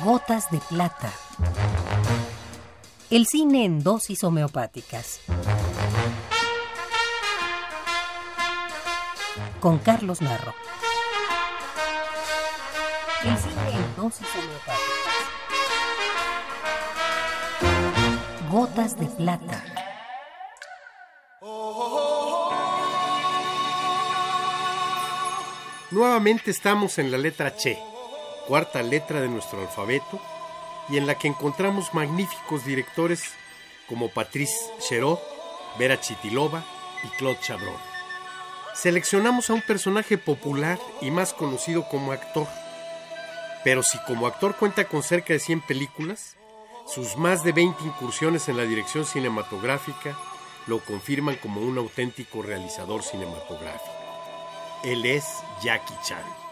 Gotas de plata. El cine en dosis homeopáticas. Con Carlos Narro. El cine en dosis homeopáticas. Gotas de plata. Nuevamente estamos en la letra Che, cuarta letra de nuestro alfabeto, y en la que encontramos magníficos directores como Patrice Chéreau, Vera Chitilova y Claude Chabrol. Seleccionamos a un personaje popular y más conocido como actor. Pero si como actor cuenta con cerca de 100 películas, sus más de 20 incursiones en la dirección cinematográfica lo confirman como un auténtico realizador cinematográfico. Él es Jackie Chan.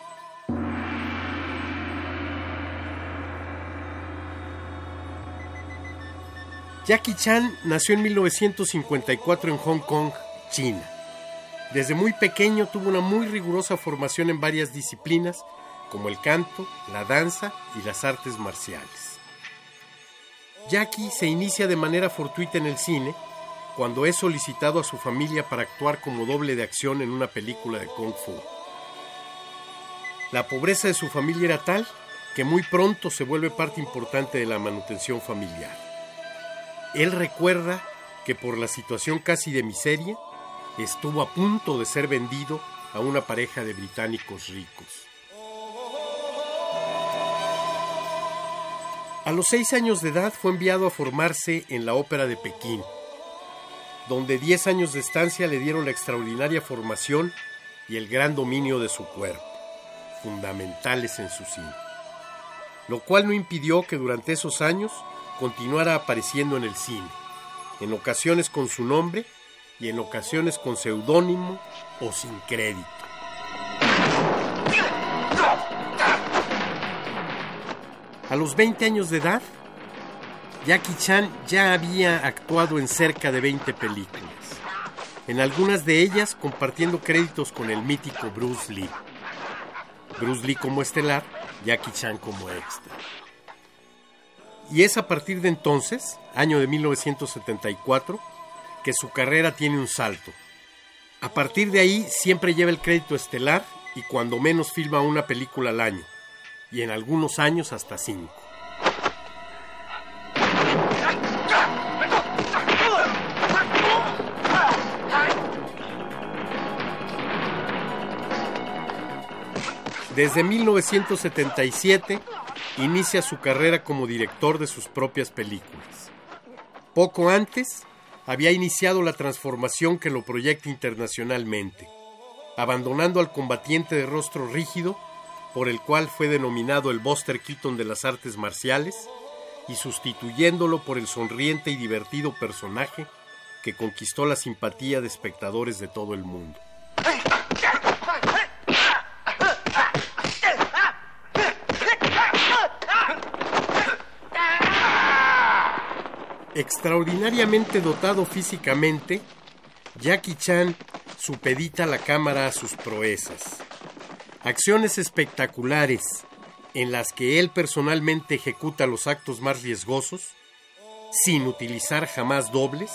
Jackie Chan nació en 1954 en Hong Kong, China. Desde muy pequeño tuvo una muy rigurosa formación en varias disciplinas como el canto, la danza y las artes marciales. Jackie se inicia de manera fortuita en el cine cuando es solicitado a su familia para actuar como doble de acción en una película de Kung Fu. La pobreza de su familia era tal que muy pronto se vuelve parte importante de la manutención familiar. Él recuerda que por la situación casi de miseria, estuvo a punto de ser vendido a una pareja de británicos ricos. A los seis años de edad fue enviado a formarse en la Ópera de Pekín, donde diez años de estancia le dieron la extraordinaria formación y el gran dominio de su cuerpo, fundamentales en su cine, lo cual no impidió que durante esos años continuara apareciendo en el cine, en ocasiones con su nombre y en ocasiones con seudónimo o sin crédito. A los 20 años de edad, Jackie Chan ya había actuado en cerca de 20 películas, en algunas de ellas compartiendo créditos con el mítico Bruce Lee. Bruce Lee como estelar, Jackie Chan como extra. Y es a partir de entonces, año de 1974, que su carrera tiene un salto. A partir de ahí siempre lleva el crédito estelar y cuando menos filma una película al año, y en algunos años hasta cinco. Desde 1977 inicia su carrera como director de sus propias películas. Poco antes había iniciado la transformación que lo proyecta internacionalmente, abandonando al combatiente de rostro rígido, por el cual fue denominado el Buster Keaton de las artes marciales, y sustituyéndolo por el sonriente y divertido personaje que conquistó la simpatía de espectadores de todo el mundo. Extraordinariamente dotado físicamente, Jackie Chan supedita la cámara a sus proezas. Acciones espectaculares en las que él personalmente ejecuta los actos más riesgosos, sin utilizar jamás dobles,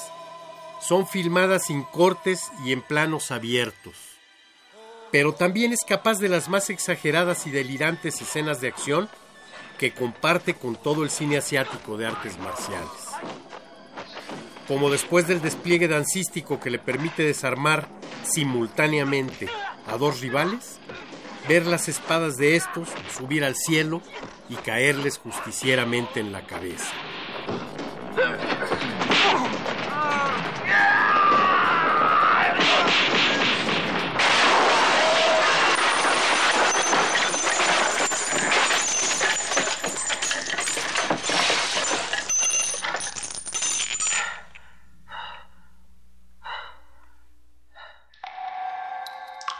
son filmadas sin cortes y en planos abiertos. Pero también es capaz de las más exageradas y delirantes escenas de acción que comparte con todo el cine asiático de artes marciales. Como después del despliegue dancístico que le permite desarmar simultáneamente a dos rivales, ver las espadas de estos subir al cielo y caerles justicieramente en la cabeza.